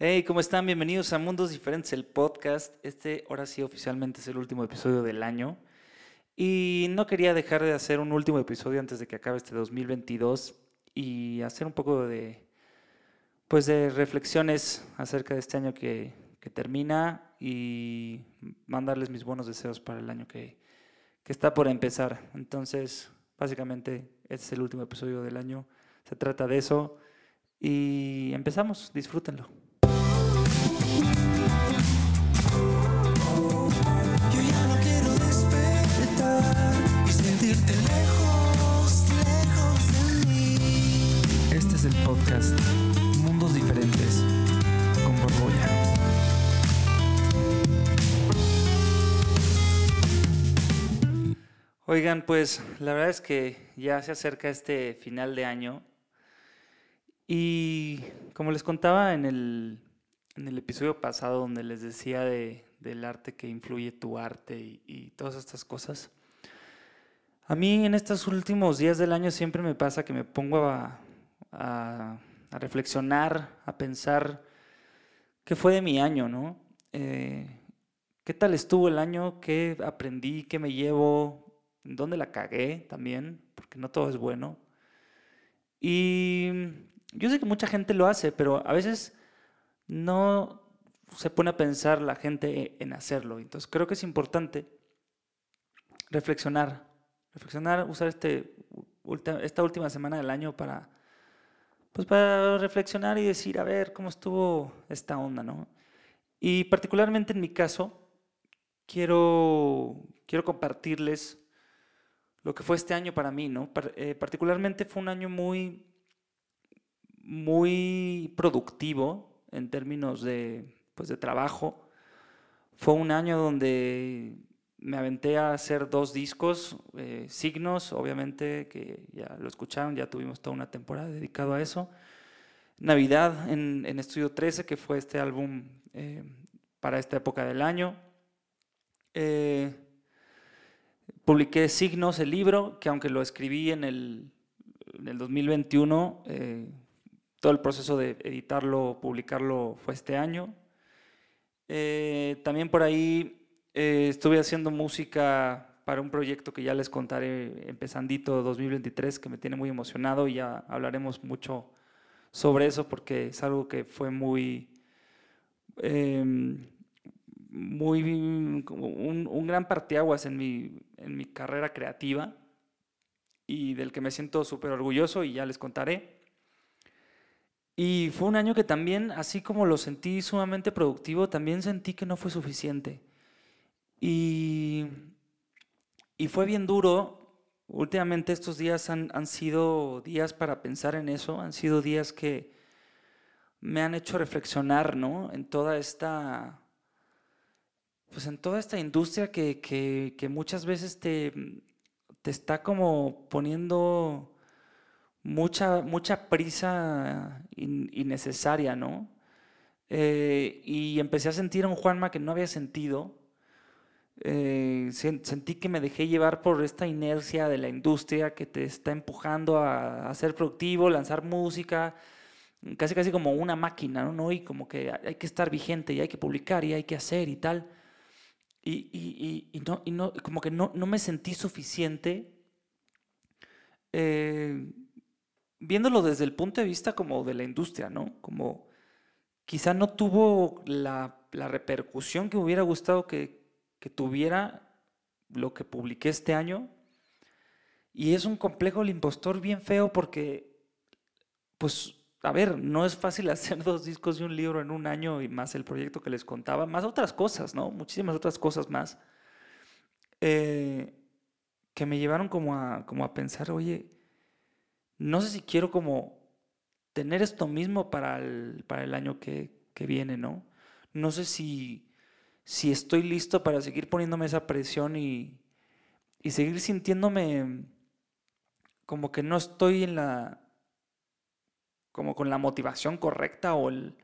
Hey, ¿cómo están? Bienvenidos a Mundos Diferentes, el podcast. Este ahora sí oficialmente es el último episodio del año. Y no quería dejar de hacer un último episodio antes de que acabe este 2022 y hacer un poco de, pues de reflexiones acerca de este año que, que termina y mandarles mis buenos deseos para el año que, que está por empezar. Entonces, básicamente, este es el último episodio del año. Se trata de eso. Y empezamos, disfrútenlo. Oigan, pues la verdad es que ya se acerca este final de año y como les contaba en el, episodio pasado donde les decía de, del arte que influye tu arte y, todas estas cosas, a mí en estos últimos días del año siempre me pasa que me pongo a reflexionar, a pensar qué fue de mi año, ¿no? Eh, ¿Qué tal estuvo el año? ¿Qué aprendí? ¿Qué me llevo? ¿En dónde la cagué también? Porque no todo es bueno. Y yo sé que mucha gente lo hace, pero a veces no se pone a pensar la gente en hacerlo. Entonces creo que es importante reflexionar, reflexionar, usar este, esta última semana del año para, pues para reflexionar y decir, a ver, cómo estuvo esta onda, ¿no? Y particularmente en mi caso, quiero, quiero compartirles lo que fue este año para mí, ¿no? Par- eh, particularmente fue un año muy, muy productivo en términos de, pues, de trabajo. Fue un año donde me aventé a hacer dos discos, eh, Signos, obviamente, que ya lo escucharon, ya tuvimos toda una temporada dedicado a eso. Navidad en, en Estudio 13, que fue este álbum eh, para esta época del año. Eh, publiqué Signos, el libro, que aunque lo escribí en el, en el 2021, eh, todo el proceso de editarlo, publicarlo fue este año. Eh, también por ahí eh, estuve haciendo música para un proyecto que ya les contaré empezandito 2023, que me tiene muy emocionado y ya hablaremos mucho sobre eso porque es algo que fue muy, em, muy un, un gran parteaguas en mi, en mi carrera creativa y del que me siento súper orgulloso y ya les contaré. Y fue un año que también, así como lo sentí sumamente productivo, también sentí que no fue suficiente. Y, y fue bien duro. Últimamente estos días han, han sido días para pensar en eso, han sido días que me han hecho reflexionar, ¿no? En toda esta, pues en toda esta industria que, que- que muchas veces te, te está como poniendo mucha, mucha prisa in- innecesaria, ¿no? Eh, y empecé a sentir a un Juanma que no había sentido. Eh, sen- sentí que me dejé llevar por esta inercia de la industria que te está empujando a, a ser productivo, lanzar música, casi casi como una máquina. ¿no? Y como que hay que estar vigente y hay que publicar y hay que hacer y tal. Y, y- y- no, y no, como que no, no me sentí suficiente eh, viéndolo desde el punto de vista como de la industria, ¿no? Como quizá no tuvo la, la repercusión que me hubiera gustado que, que tuviera lo que publiqué este año. Y es un complejo el impostor bien feo porque, pues, a ver, no es fácil hacer dos discos y un libro en un año y más el proyecto que les contaba, más otras cosas, ¿no? Muchísimas otras cosas más. eh, que me llevaron como a, como a pensar, oye, no sé si quiero como tener esto mismo para el, para el año que, que viene, ¿no? No sé si, si estoy listo para seguir poniéndome esa presión y, y seguir sintiéndome como que no estoy en la, como con la motivación correcta o el,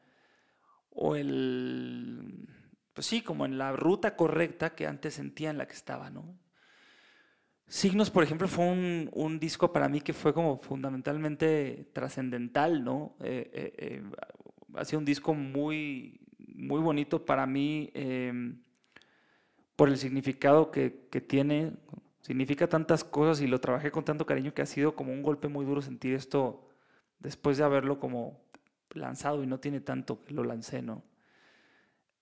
o el, pues sí, como en la ruta correcta que antes sentía en la que estaba, ¿no? Signos, por ejemplo, fue un, un disco para mí que fue como fundamentalmente trascendental, ¿no? Eh, eh, eh, ha sido un disco muy, muy bonito para mí em, por el significado que, que tiene. Significa tantas cosas y lo trabajé con tanto cariño que ha sido como un golpe muy duro sentir esto después de haberlo como lanzado y no tiene tanto que lo lancé, ¿no?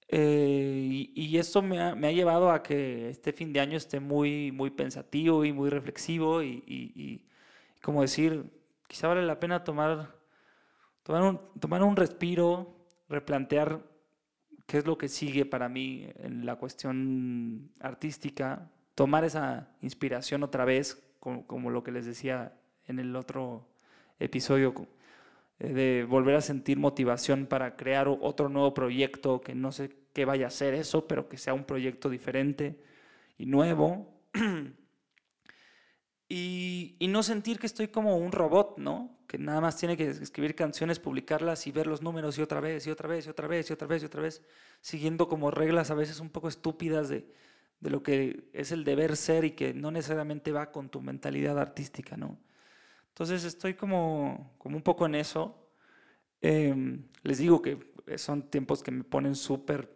Eh, y, y esto me ha, llevado a que este fin de año esté muy, muy pensativo y muy reflexivo y, como decir, quizá vale la pena tomar, tomar, un, respiro, replantear qué es lo que sigue para mí en la cuestión artística, tomar esa inspiración otra vez, como lo que les decía en el otro episodio, eh, de volver a sentir motivación para crear otro nuevo proyecto, que no sé qué vaya a ser eso, pero que sea un proyecto diferente y nuevo. Y, y no sentir que estoy como un robot, ¿no? Que nada más tiene que escribir canciones, publicarlas y ver los números y otra vez, y otra vez, y otra vez, y otra vez, y otra vez, siguiendo como reglas a veces un poco estúpidas de, de lo que es el deber ser y que no necesariamente va con tu mentalidad artística, ¿no? Entonces estoy como, como un poco en eso. Em, les digo que son tiempos que me ponen súper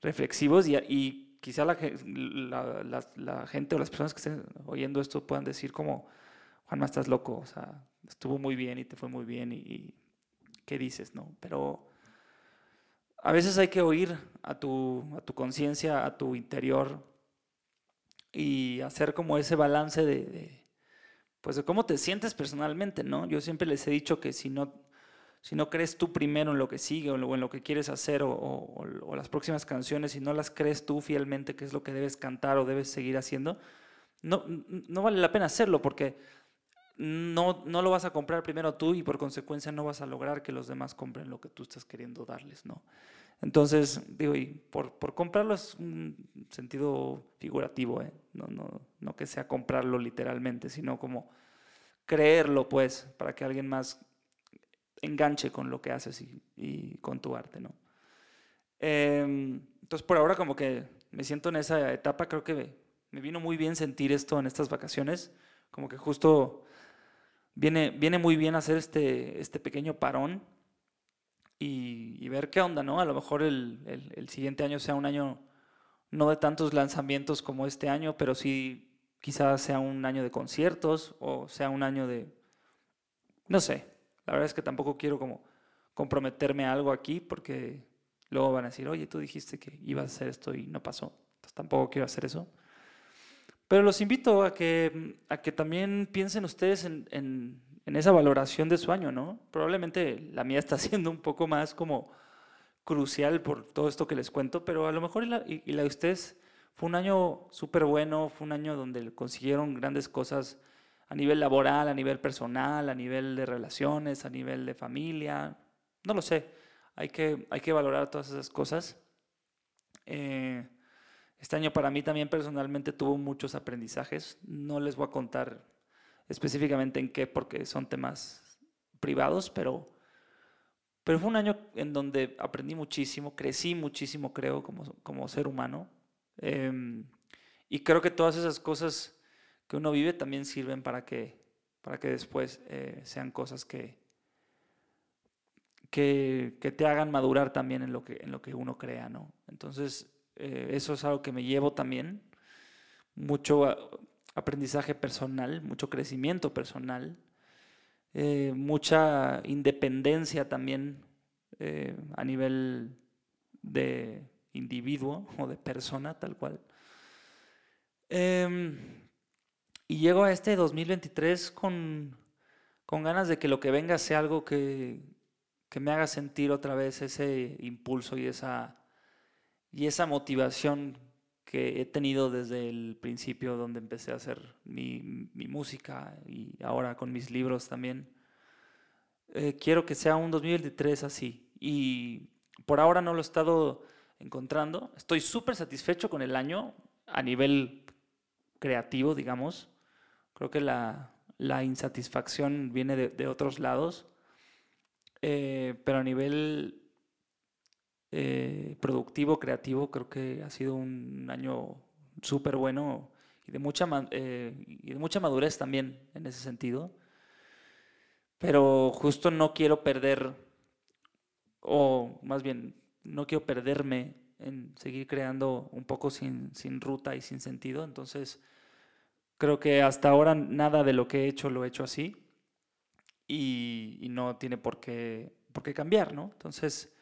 reflexivos y, y quizá la, ge- la- la- la gente o las personas que estén oyendo esto puedan decir como, Juanma, estás loco, o sea, estuvo muy bien y te fue muy bien y, ¿qué dices, no? Pero a veces hay que oír a tu, a tu conciencia, a tu interior y hacer como ese balance de, pues de cómo te sientes personalmente, ¿no? Yo siempre les he dicho que si no, si no crees tú primero en lo que sigue o en lo, que quieres hacer o, o- las próximas canciones, si no las crees tú fielmente que es lo que debes cantar o debes seguir haciendo, no, no vale la pena hacerlo porque no, no lo vas a comprar primero tú y por consecuencia no vas a lograr que los demás compren lo que tú estás queriendo darles, ¿no? Entonces, digo, y por, por comprarlo es un sentido figurativo, ¿eh? no, no, no que sea comprarlo literalmente, sino como creerlo, pues, para que alguien más enganche con lo que haces y, y con tu arte, ¿no? Em, entonces, por ahora como que me siento en esa etapa, creo que me, vino muy bien sentir esto en estas vacaciones, como que justo viene, viene muy bien hacer este, este pequeño parón y, y ver qué onda, ¿no? A lo mejor el, el- el siguiente año sea un año no de tantos lanzamientos como este año, pero sí quizás sea un año de conciertos o sea un año de, no sé, la verdad es que tampoco quiero como comprometerme a algo aquí porque luego van a decir, oye, tú dijiste que ibas a hacer esto y no pasó, entonces tampoco quiero hacer eso. Pero los invito a que, a que también piensen ustedes en, en- en esa valoración de su año, ¿no? Probablemente la mía está siendo un poco más como crucial por todo esto que les cuento, pero a lo mejor y la, de ustedes fue un año súper bueno, fue un año donde consiguieron grandes cosas a nivel laboral, a nivel personal, a nivel de relaciones, a nivel de familia, no lo sé, hay que, hay que valorar todas esas cosas. Eh, este año para mí también personalmente tuvo muchos aprendizajes. No les voy a contar específicamente en qué porque son temas privados, pero, pero fue un año en donde aprendí muchísimo, crecí muchísimo, creo, como, como ser humano. Em, y creo que todas esas cosas que uno vive también sirven para que, para que después eh, sean cosas que, que, te hagan madurar también en lo que, en lo que uno crea, ¿no? Entonces, eh, eso es algo que me llevo también, mucho aprendizaje personal, mucho crecimiento personal, eh, mucha independencia también eh, a nivel de individuo o de persona, tal cual. Em, y llego a este 2023 con, con ganas de que lo que venga sea algo que, que me haga sentir otra vez ese impulso y esa, y esa motivación que he tenido desde el principio donde empecé a hacer mi, música y ahora con mis libros también. Eh, quiero que sea un 2023 así. Y por ahora no lo he estado encontrando. Estoy súper satisfecho con el año a nivel creativo, digamos. Creo que la, insatisfacción viene de, de otros lados. Eh, pero a nivel eh, productivo, creativo, creo que ha sido un año súper bueno y de, mucha, eh, y de mucha madurez también en ese sentido. Pero justo no quiero perder o más bien, no quiero perderme en seguir creando un poco sin, sin ruta y sin sentido. Entonces, creo que hasta ahora nada de lo que he hecho lo he hecho así y, y no tiene por qué, por qué cambiar, ¿no? Entonces,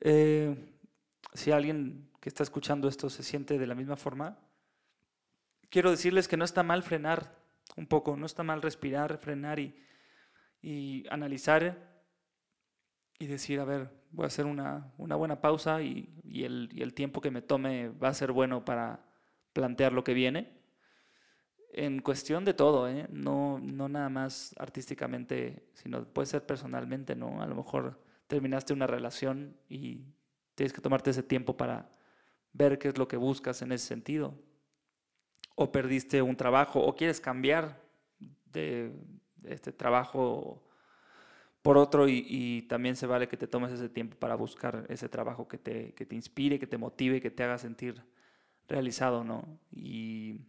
eh, si alguien que está escuchando esto se siente de la misma forma, quiero decirles que no está mal frenar un poco, no está mal respirar, frenar y, y analizar y decir, a ver, voy a hacer una, una buena pausa y, y el, y el tiempo que me tome va a ser bueno para plantear lo que viene. En cuestión de todo, ¿eh? no, no nada más artísticamente, sino puede ser personalmente, ¿no? A lo mejor terminaste una relación y tienes que tomarte ese tiempo para ver qué es lo que buscas en ese sentido. O perdiste un trabajo o quieres cambiar de este trabajo por otro y, también se vale que te tomes ese tiempo para buscar ese trabajo que te, que te inspire, que te motive, que te haga sentir realizado, ¿no? Y,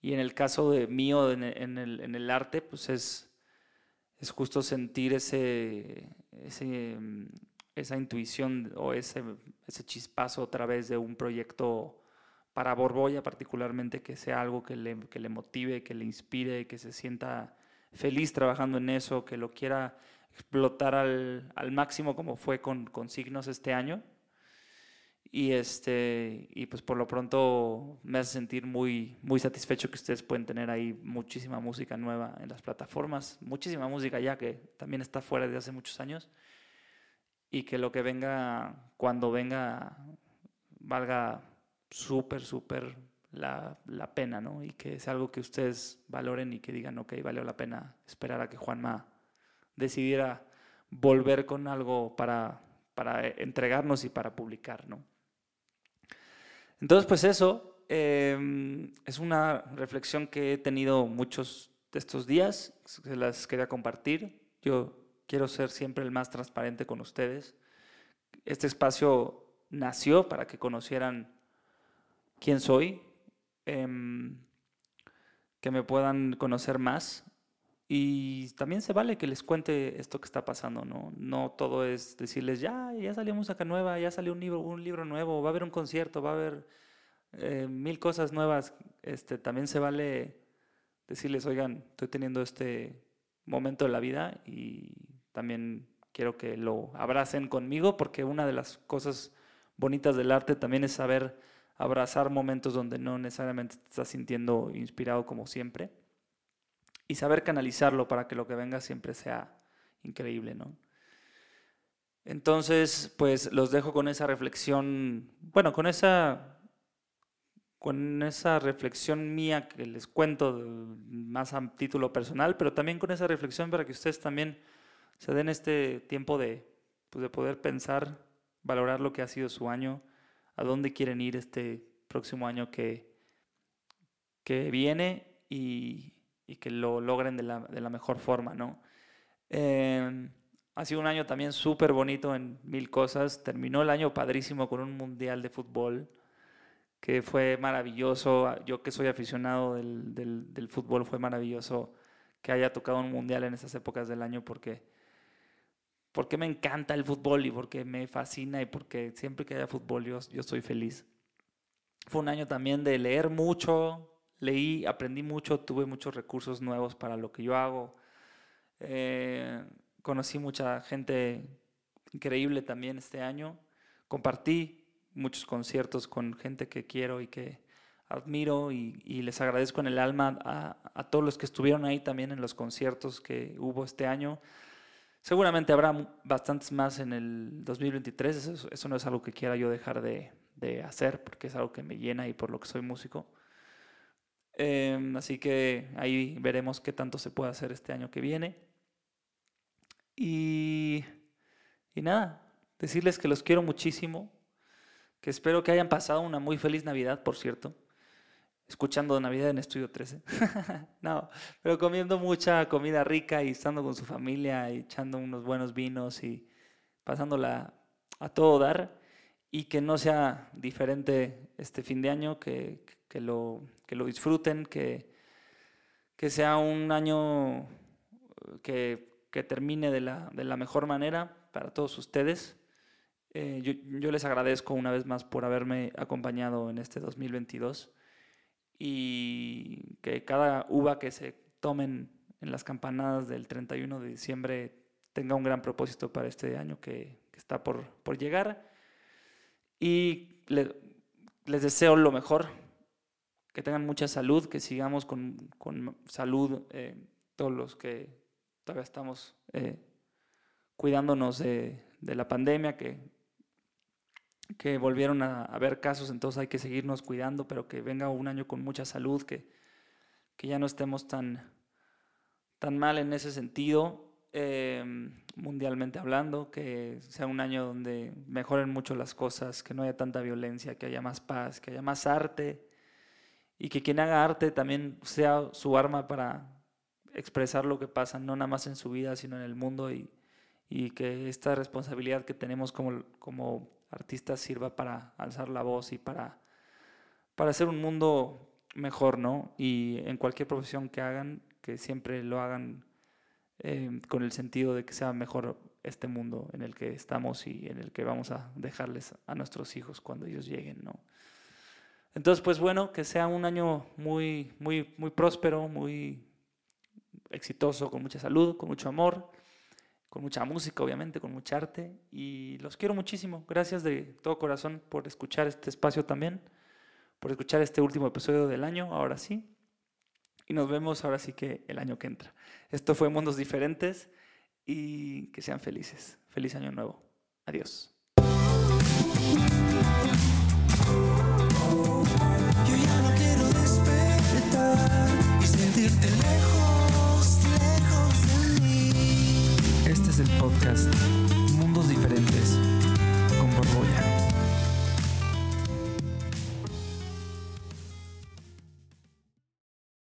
y en el caso de mío, en el, en el, en el arte, pues es, es justo sentir ese, ese, esa intuición o ese, ese chispazo a través de un proyecto para Borbolla particularmente, que sea algo que le, que le motive, que le inspire, que se sienta feliz trabajando en eso, que lo quiera explotar al, al máximo como fue con, con Signos este año. Y, este, y pues por lo pronto me hace sentir muy, muy satisfecho que ustedes pueden tener ahí muchísima música nueva en las plataformas, muchísima música ya que también está fuera de hace muchos años y que lo que venga, cuando venga, valga súper, súper la, la pena, ¿no? Y que es algo que ustedes valoren y que digan, ok, valió la pena esperar a que Juanma decidiera volver con algo para, para entregarnos y para publicar, ¿no? Entonces, pues eso eh, es una reflexión que he tenido muchos de estos días, se las quería compartir. Yo quiero ser siempre el más transparente con ustedes. Este espacio nació para que conocieran quién soy, eh, que me puedan conocer más y también se vale que les cuente esto que está pasando, ¿no? No todo es decirles, ya, ya salió música nueva, ya salió un libro, un libro nuevo, va a haber un concierto, va a haber eh, mil cosas nuevas. Este, también se vale decirles, oigan, estoy teniendo este momento de la vida y también quiero que lo abracen conmigo porque una de las cosas bonitas del arte también es saber abrazar momentos donde no necesariamente te estás sintiendo inspirado como siempre y saber canalizarlo para que lo que venga siempre sea increíble, ¿no? Entonces, pues los dejo con esa reflexión, bueno, con esa con esa reflexión mía que les cuento más a título personal, pero también con esa reflexión para que ustedes también se den este tiempo de, pues, de poder pensar, valorar lo que ha sido su año, a dónde quieren ir este próximo año que, que viene y, y que lo logren de la, de la mejor forma, ¿no? Eh, ha sido un año también súper bonito en mil cosas. Terminó el año padrísimo con un mundial de fútbol que fue maravilloso. Yo que soy aficionado del, del, del fútbol, fue maravilloso que haya tocado un mundial en esas épocas del año porque, porque me encanta el fútbol y porque me fascina y porque siempre que haya fútbol yo, yo estoy feliz. Fue un año también de leer mucho, leí, aprendí mucho, tuve muchos recursos nuevos para lo que yo hago. Eh, conocí mucha gente increíble también este año. Compartí muchos conciertos con gente que quiero y que admiro y, les agradezco en el alma a, todos los que estuvieron ahí también en los conciertos que hubo este año. Seguramente habrá bastantes más en el 2023, eso, no es algo que quiera yo dejar de, de hacer porque es algo que me llena y por lo que soy músico. Eh, así que ahí veremos qué tanto se puede hacer este año que viene. Y, y nada, decirles que los quiero muchísimo, que espero que hayan pasado una muy feliz Navidad, por cierto, escuchando Navidad en Estudio 13. no, pero comiendo mucha comida rica y estando con su familia y echando unos buenos vinos y pasándola a todo dar y que no sea diferente este fin de año, que, que, lo, que lo disfruten, que, que sea un año que, que termine de la, de la, mejor manera, para todos ustedes. Eh, yo, yo les agradezco una vez más por haberme acompañado en este 2022 y que cada uva que se tomen en las campanadas del 31 de diciembre tenga un gran propósito para este año que, que está por, por llegar. Y le- les deseo lo mejor, que tengan mucha salud, que sigamos con, con salud eh, todos los que todavía estamos eh, cuidándonos de, de la pandemia, que, que volvieron a haber casos, entonces hay que seguirnos cuidando, pero que venga un año con mucha salud, que, que ya no estemos tan, tan mal en ese sentido, eh, mundialmente hablando, que sea un año donde mejoren mucho las cosas, que no haya tanta violencia, que haya más paz, que haya más arte y que quien haga arte también sea su arma para expresar lo que pasa, no nada más en su vida, sino en el mundo y, y que esta responsabilidad que tenemos como, como artistas sirva para alzar la voz y para, para hacer un mundo mejor, ¿no? Y en cualquier profesión que hagan, que siempre lo hagan eh, con el sentido de que sea mejor este mundo en el que estamos y en el que vamos a dejarles a nuestros hijos cuando ellos lleguen, ¿no? Entonces, pues bueno, que sea un año muy, muy, muy próspero, muy exitoso, con mucha salud, con mucho amor, con mucha música, obviamente, con mucha arte. Y los quiero muchísimo. Gracias de todo corazón por escuchar este espacio también, por escuchar este último episodio del año, ahora sí. Y nos vemos ahora sí que el año que entra. Esto fue Mundos Diferentes y que sean felices. Feliz año nuevo. Adiós. el podcast Mundos Diferentes con Borbolla.